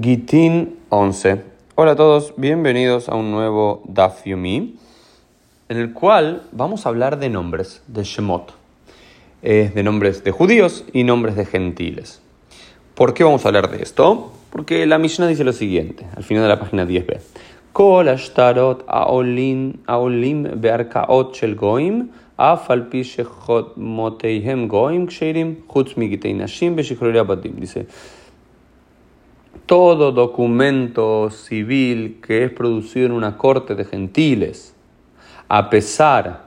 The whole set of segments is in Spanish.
Gitin 11. Hola a todos, bienvenidos a un nuevo Daf Yomi, en el cual vamos a hablar de nombres, de Shemot, eh, de nombres de judíos y nombres de gentiles. ¿Por qué vamos a hablar de esto? Porque la Mishnah dice lo siguiente, al final de la página 10b. Kol ashtarot aolim bearkaot shel goim, goim ksherim, chutz nashim badim. Dice, todo documento civil que es producido en una corte de gentiles, a pesar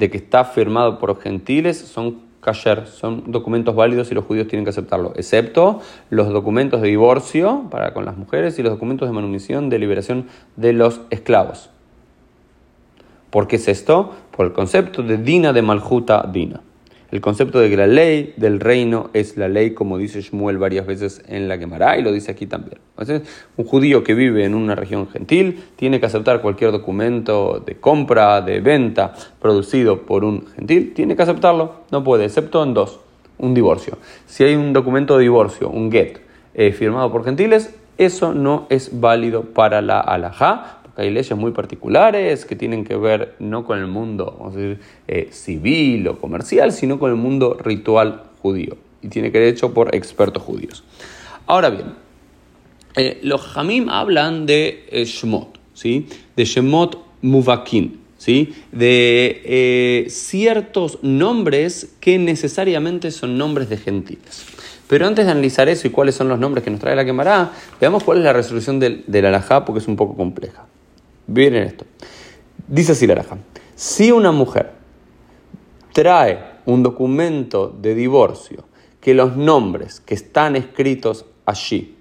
de que está firmado por gentiles, son kasher, son documentos válidos y los judíos tienen que aceptarlo, excepto los documentos de divorcio para con las mujeres y los documentos de manumisión de liberación de los esclavos. ¿Por qué es esto? Por el concepto de Dina de Maljuta Dina. El concepto de que la ley del reino es la ley, como dice Shmuel varias veces en la Gemara, y lo dice aquí también. un judío que vive en una región gentil tiene que aceptar cualquier documento de compra, de venta, producido por un gentil, tiene que aceptarlo, no puede, excepto en dos, un divorcio. Si hay un documento de divorcio, un get, eh, firmado por gentiles, eso no es válido para la alajá, hay leyes muy particulares que tienen que ver no con el mundo eh, civil o comercial, sino con el mundo ritual judío. Y tiene que ser hecho por expertos judíos. Ahora bien, eh, los Hamim hablan de eh, Shemot, ¿sí? de Shemot Muvakin, ¿sí? de ciertos nombres que necesariamente son nombres de gentiles. Pero antes de analizar eso y cuáles son los nombres que nos trae la quemará, veamos cuál es la resolución del, del alajá, porque es un poco compleja. Miren esto. Dice así la Si una mujer trae un documento de divorcio que los nombres que están escritos allí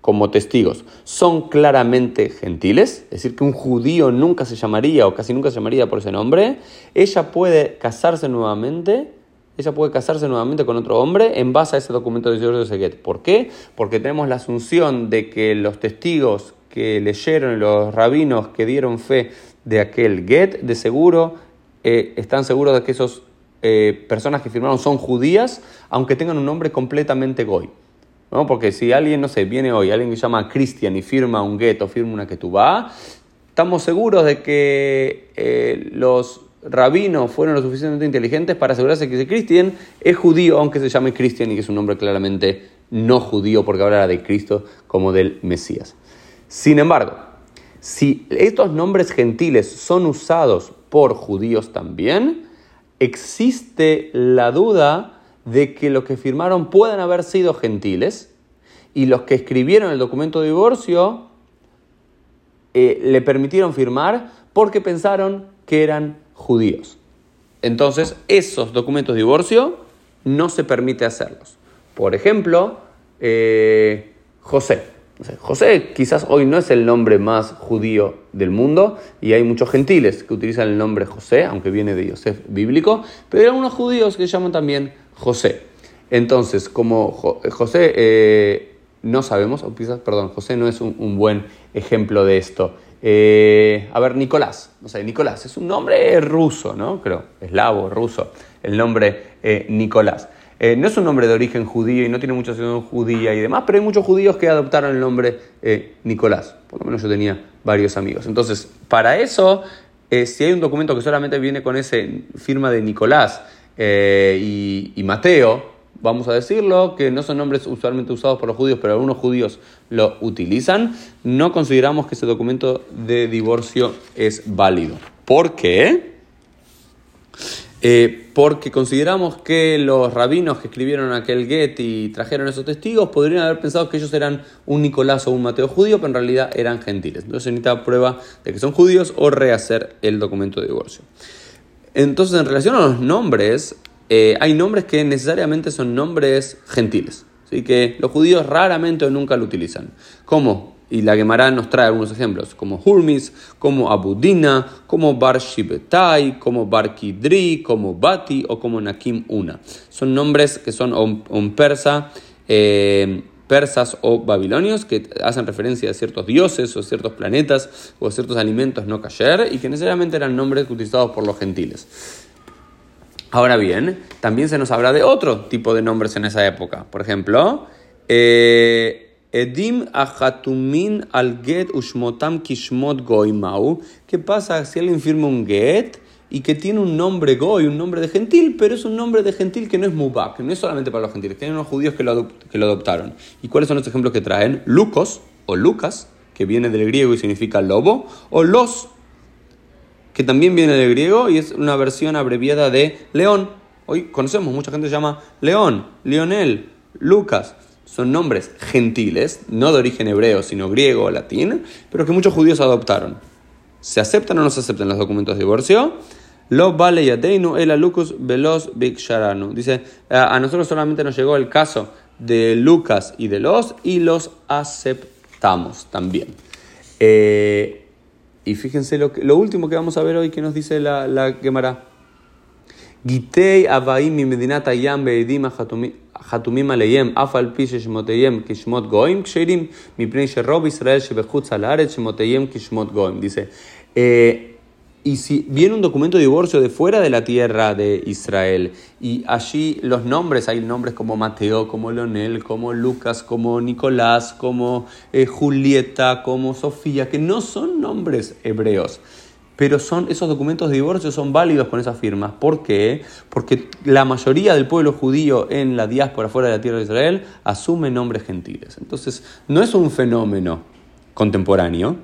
como testigos son claramente gentiles, es decir, que un judío nunca se llamaría o casi nunca se llamaría por ese nombre, ella puede casarse nuevamente, ella puede casarse nuevamente con otro hombre en base a ese documento de divorcio de Seguet. ¿Por qué? Porque tenemos la asunción de que los testigos que leyeron los rabinos que dieron fe de aquel get, de seguro eh, están seguros de que esas eh, personas que firmaron son judías, aunque tengan un nombre completamente goy. ¿no? Porque si alguien, no sé, viene hoy, alguien que se llama Christian y firma un get o firma una ketubá, estamos seguros de que eh, los rabinos fueron lo suficientemente inteligentes para asegurarse que ese Christian es judío, aunque se llame Christian y que es un nombre claramente no judío, porque hablará de Cristo como del Mesías. Sin embargo, si estos nombres gentiles son usados por judíos también, existe la duda de que los que firmaron puedan haber sido gentiles y los que escribieron el documento de divorcio eh, le permitieron firmar porque pensaron que eran judíos. Entonces, esos documentos de divorcio no se permite hacerlos. Por ejemplo, eh, José. José quizás hoy no es el nombre más judío del mundo y hay muchos gentiles que utilizan el nombre José, aunque viene de Yosef bíblico, pero hay algunos judíos que llaman también José. Entonces, como José eh, no sabemos, o quizás, perdón, José no es un, buen ejemplo de esto. Eh, a ver, Nicolás, no sé, Nicolás es un nombre ruso, ¿no? Creo, eslavo, ruso, el nombre eh, Nicolás. Eh, no es un nombre de origen judío y no tiene mucha ciudad judía y demás, pero hay muchos judíos que adoptaron el nombre eh, Nicolás. Por lo menos yo tenía varios amigos. Entonces, para eso, eh, si hay un documento que solamente viene con esa firma de Nicolás y, y Mateo, vamos a decirlo, que no son nombres usualmente usados por los judíos, pero algunos judíos lo utilizan, no consideramos que ese documento de divorcio es válido. ¿Por qué? Eh, porque consideramos que los rabinos que escribieron aquel get y trajeron esos testigos podrían haber pensado que ellos eran un Nicolás o un Mateo judío, pero en realidad eran gentiles. Entonces se necesita prueba de que son judíos o rehacer el documento de divorcio. Entonces, en relación a los nombres, eh, hay nombres que necesariamente son nombres gentiles, así que los judíos raramente o nunca lo utilizan, como y la Gemara nos trae algunos ejemplos, como Hurmis, como Abudina, como Bar Shibetai, como Bar Kidri, como Bati o como Nakim Una. Son nombres que son un, persa, eh, persas o babilonios que hacen referencia a ciertos dioses o ciertos planetas o ciertos alimentos no kasher y que necesariamente eran nombres utilizados por los gentiles. Ahora bien, también se nos habla de otro tipo de nombres en esa época. Por ejemplo, eh, Edim ajatumin al get ushmotam kishmot goimau. ¿Qué pasa si alguien firma un get y que tiene un nombre goy, un nombre de gentil, pero es un nombre de gentil que no es mubak, que no es solamente para los gentiles, que hay unos judíos que lo, que lo adoptaron. ¿Y cuáles son los ejemplos que traen? Lucos o Lucas, que viene del griego y significa lobo, o los, que también viene del griego y es una versión abreviada de león. Hoy conocemos, mucha gente se llama León, Lionel, Lucas son nombres gentiles, no de origen hebreo, sino griego o latín, pero que muchos judíos adoptaron. ¿Se aceptan o no se aceptan los documentos de divorcio? Lo vale yadeinu el alucus veloz big sharanu. Dice, a nosotros solamente nos llegó el caso de Lucas y de los y los aceptamos también. Eh, y fíjense lo, lo, último que vamos a ver hoy que nos dice la, la. Gitei avaim mi medinata yam beedim חתומים עליהם, אף על פי ששמותיהם כשמות גויים כשרים, מפני שרוב ישראל שבחוץ על הארץ שמותיהם כשמות גויים. Dice, eh, y si viene un documento de divorcio de fuera de la tierra de Israel y allí los nombres, hay nombres como Mateo, como Leonel, como Lucas, como Nicolás, como eh, Julieta, como Sofía, que no son nombres hebreos pero son, esos documentos de divorcio son válidos con esas firmas. ¿Por qué? Porque la mayoría del pueblo judío en la diáspora fuera de la tierra de Israel asume nombres gentiles. Entonces, no es un fenómeno contemporáneo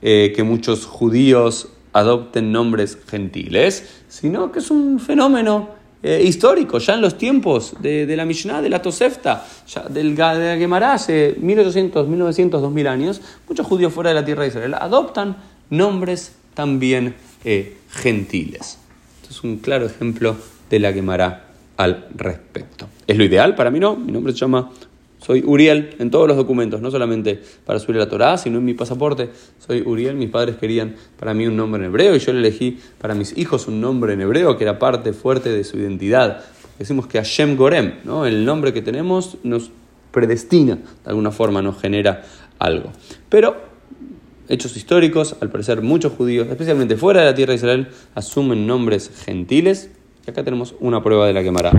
eh, que muchos judíos adopten nombres gentiles, sino que es un fenómeno eh, histórico, ya en los tiempos de, la Mishnah, de la Tosefta, del, de la Gemara, hace 1800, 1900, 2000 años, muchos judíos fuera de la tierra de Israel adoptan nombres también eh, gentiles. Esto es un claro ejemplo de la quemará al respecto. ¿Es lo ideal? Para mí no. Mi nombre se llama, soy Uriel en todos los documentos, no solamente para subir la Torah, sino en mi pasaporte. Soy Uriel, mis padres querían para mí un nombre en hebreo y yo le elegí para mis hijos un nombre en hebreo que era parte fuerte de su identidad. Decimos que Hashem Gorem, ¿no? el nombre que tenemos nos predestina, de alguna forma nos genera algo. Pero hechos históricos, al parecer muchos judíos, especialmente fuera de la tierra de Israel, asumen nombres gentiles. Y acá tenemos una prueba de la quemará.